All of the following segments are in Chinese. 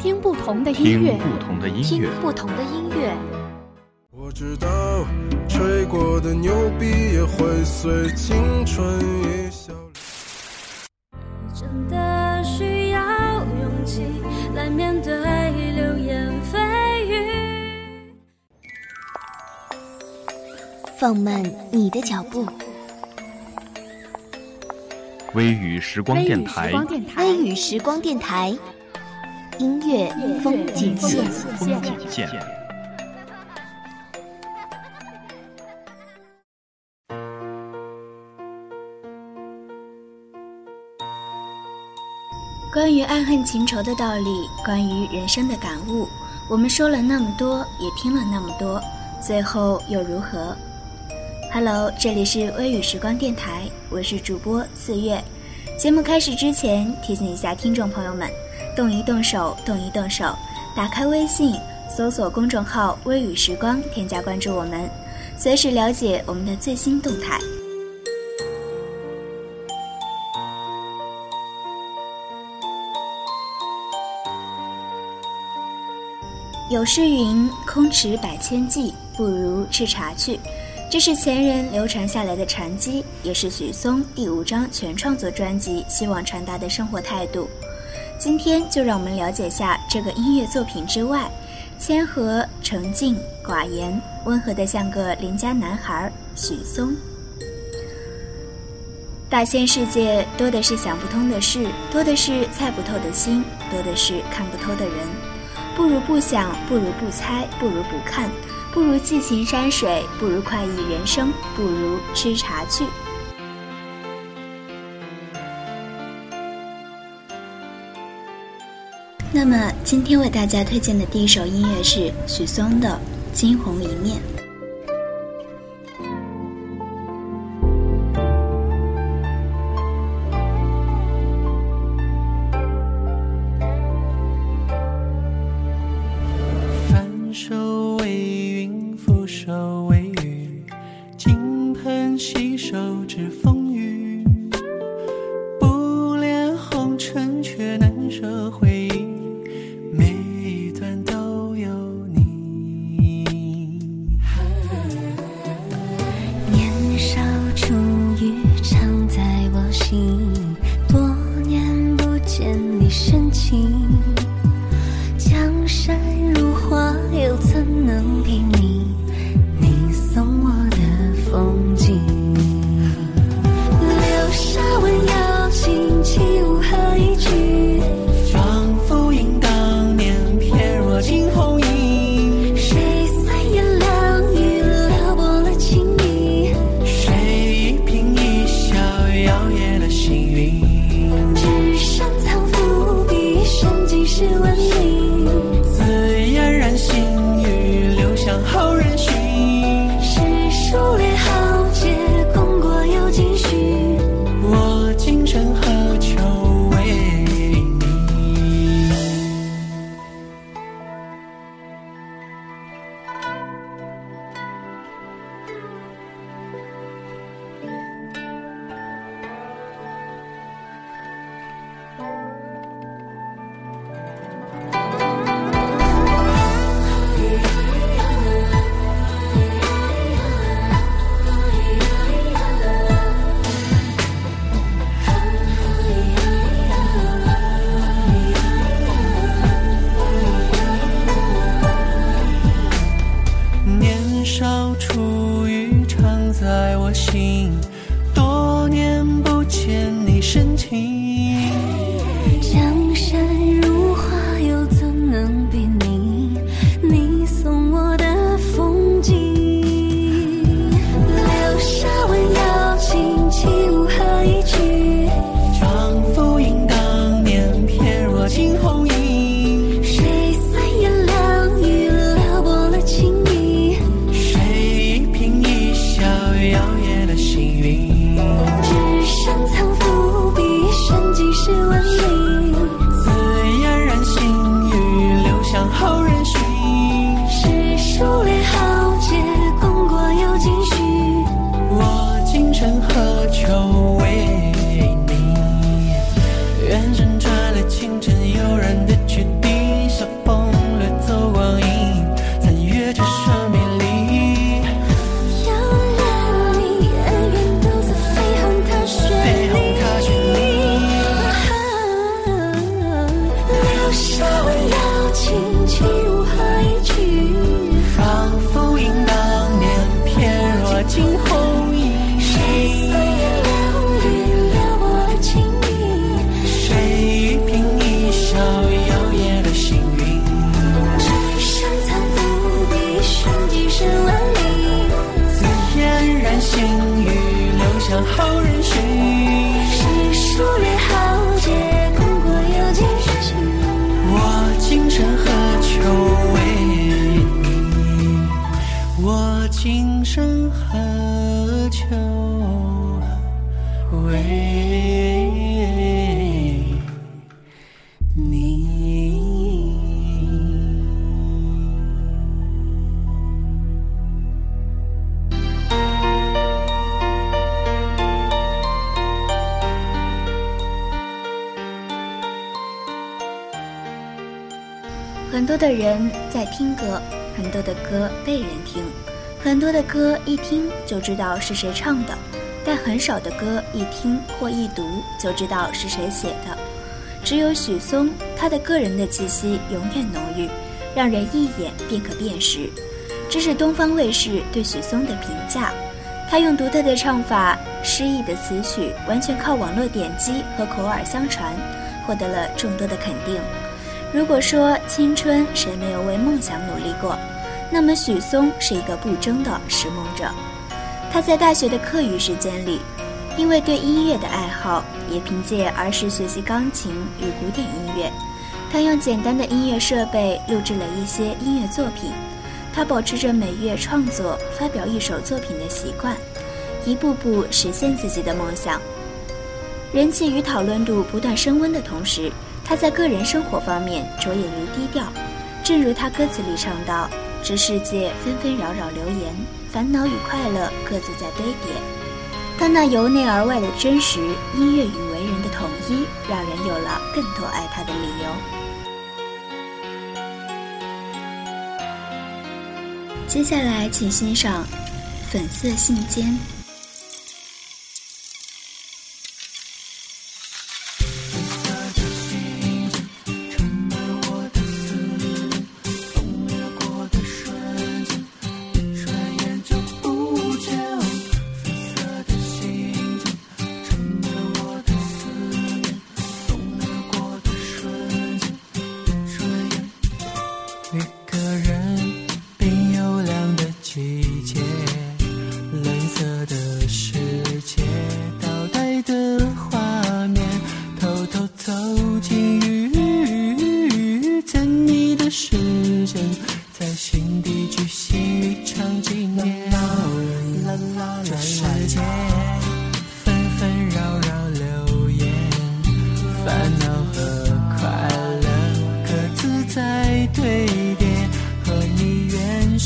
听不同的音乐，听不同的音听乐，不同的音乐，我知道，吹过的牛逼也会随青春一笑。真的需要勇气来面对流言蜚语。放慢你的脚步，微雨时，光电台，微雨时光电台，音乐风景线。风景线。关于爱恨情仇的道理，关于人生的感悟，我们说了那么多，也听了那么多，最后又如何？Hello，这里是微雨时光电台，我是主播四月。节目开始之前，提醒一下听众朋友们，动一动手，动一动手，打开微信，搜索公众号“微雨时光”，添加关注我们，随时了解我们的最新动态。有诗云：“空持百千计，不如吃茶去。”这是前人流传下来的禅机，也是许嵩第五张全创作专辑希望传达的生活态度。今天就让我们了解下这个音乐作品之外，谦和、澄静、寡言，温和的像个邻家男孩许嵩。大千世界多的是想不通的事，多的是猜不透的心，多的是看不透的人。不如不想，不如不猜，不如不看，不如寄情山水，不如快意人生，不如吃茶去。那么，今天为大家推荐的第一首音乐是许嵩的《惊鸿一面》。着手。很多的人在听歌，很多的歌被人听，很多的歌一听就知道是谁唱的，但很少的歌一听或一读就知道是谁写的。只有许嵩，他的个人的气息永远浓郁，让人一眼便可辨识。这是东方卫视对许嵩的评价。他用独特的唱法、诗意的词曲，完全靠网络点击和口耳相传，获得了众多的肯定。如果说青春谁没有为梦想努力过，那么许嵩是一个不争的拾梦者。他在大学的课余时间里，因为对音乐的爱好，也凭借儿时学习钢琴与古典音乐，他用简单的音乐设备录制了一些音乐作品。他保持着每月创作、发表一首作品的习惯，一步步实现自己的梦想。人气与讨论度不断升温的同时，他在个人生活方面着眼于低调。正如他歌词里唱到：“这世界纷纷扰扰流言，烦恼与快乐各自在堆叠。”他那由内而外的真实，音乐与为人的统一，让人有了更多爱他的理由。接下来，请欣赏《粉色信笺》。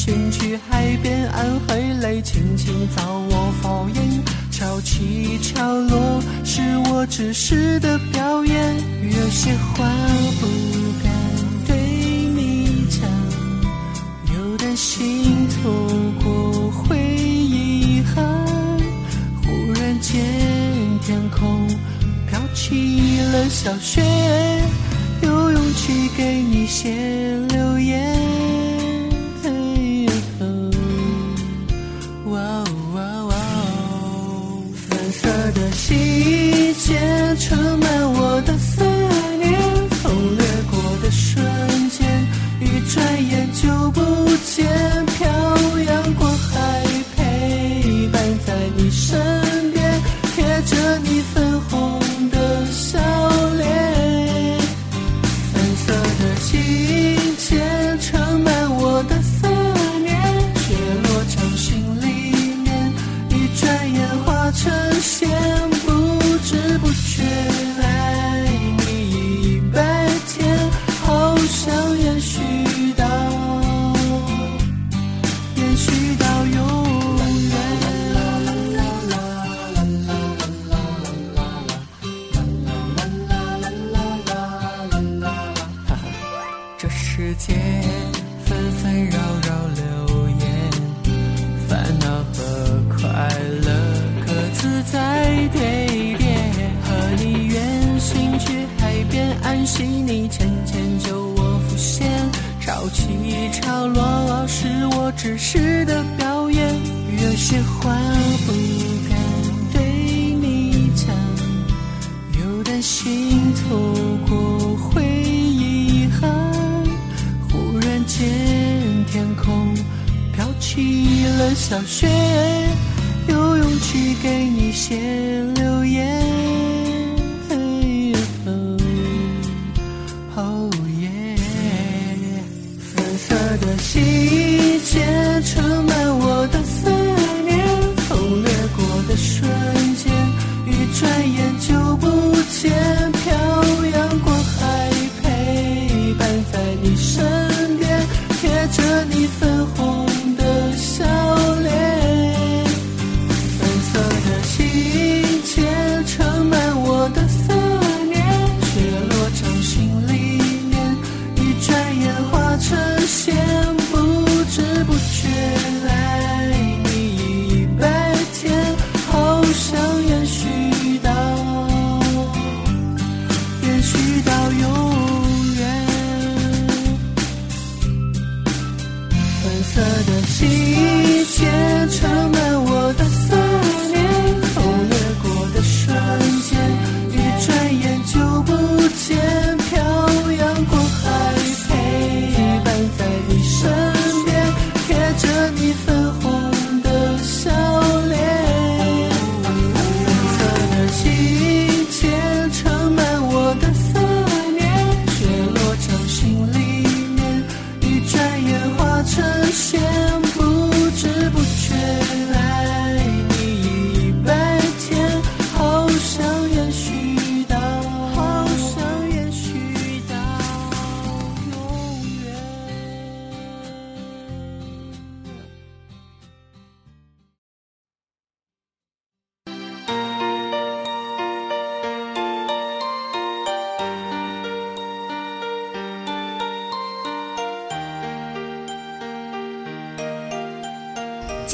远行去海边，暗回来，轻轻造我敷衍，潮起潮落是我只是的表演。有些话不敢对你讲，又担心错过会遗憾。忽然间，天空飘起了小雪，有勇气给你写留言。真心起了小雪，有勇气给你写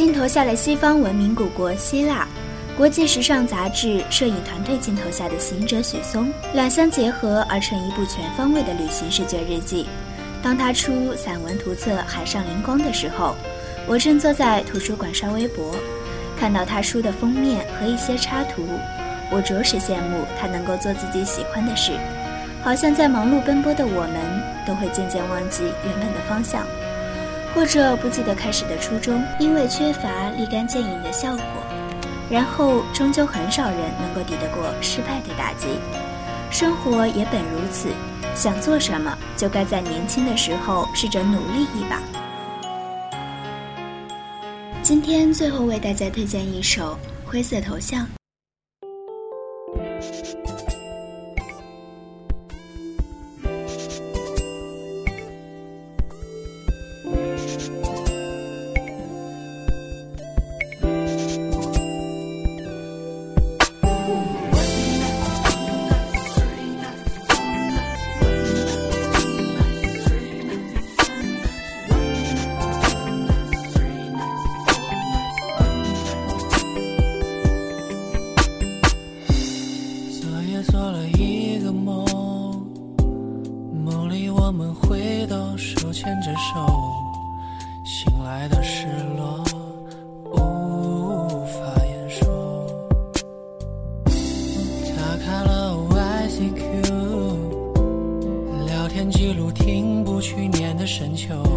镜头下的西方文明古国希腊，国际时尚杂志摄影团队镜头下的行者许嵩，两相结合而成一部全方位的旅行视觉日记。当他出散文图册《海上灵光》的时候，我正坐在图书馆刷微博，看到他书的封面和一些插图，我着实羡慕他能够做自己喜欢的事，好像在忙碌奔波的我们，都会渐渐忘记原本的方向。或者不记得开始的初衷，因为缺乏立竿见影的效果，然后终究很少人能够抵得过失败的打击。生活也本如此，想做什么就该在年轻的时候试着努力一把。今天最后为大家推荐一首《灰色头像》。深秋，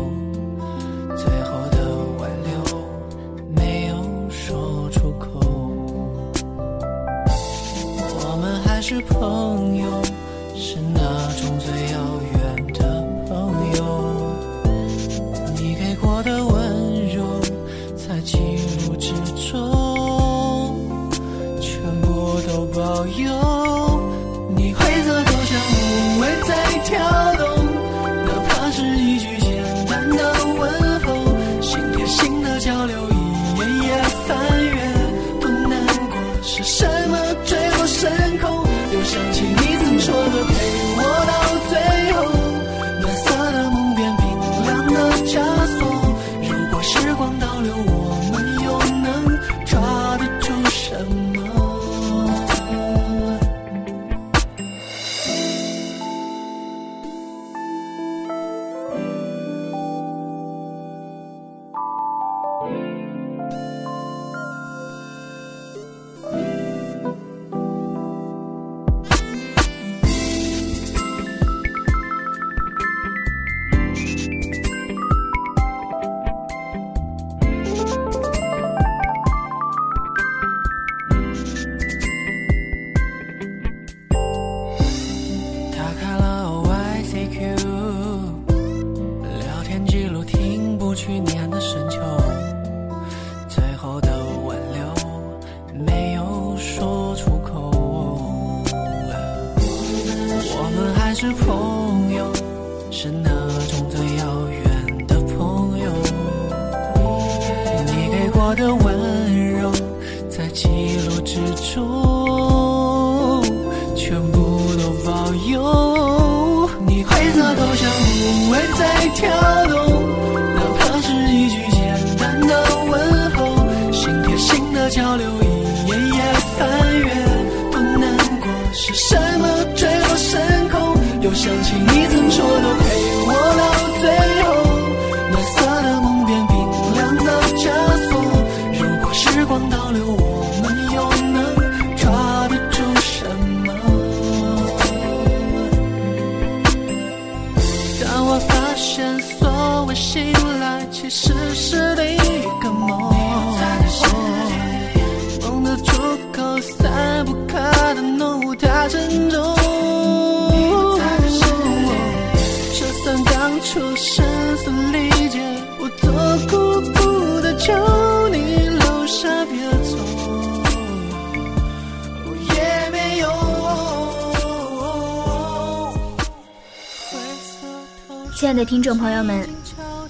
亲爱的听众朋友们，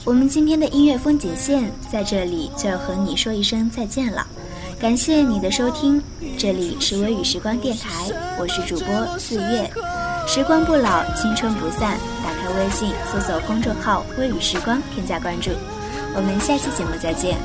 我们今天的音乐风景线在这里就要和你说一声再见了。感谢你的收听，这里是微雨时光电台，我是主播四月。时光不老，青春不散。打开微信，搜索公众号“微雨时光”，添加关注。我们下期节目再见。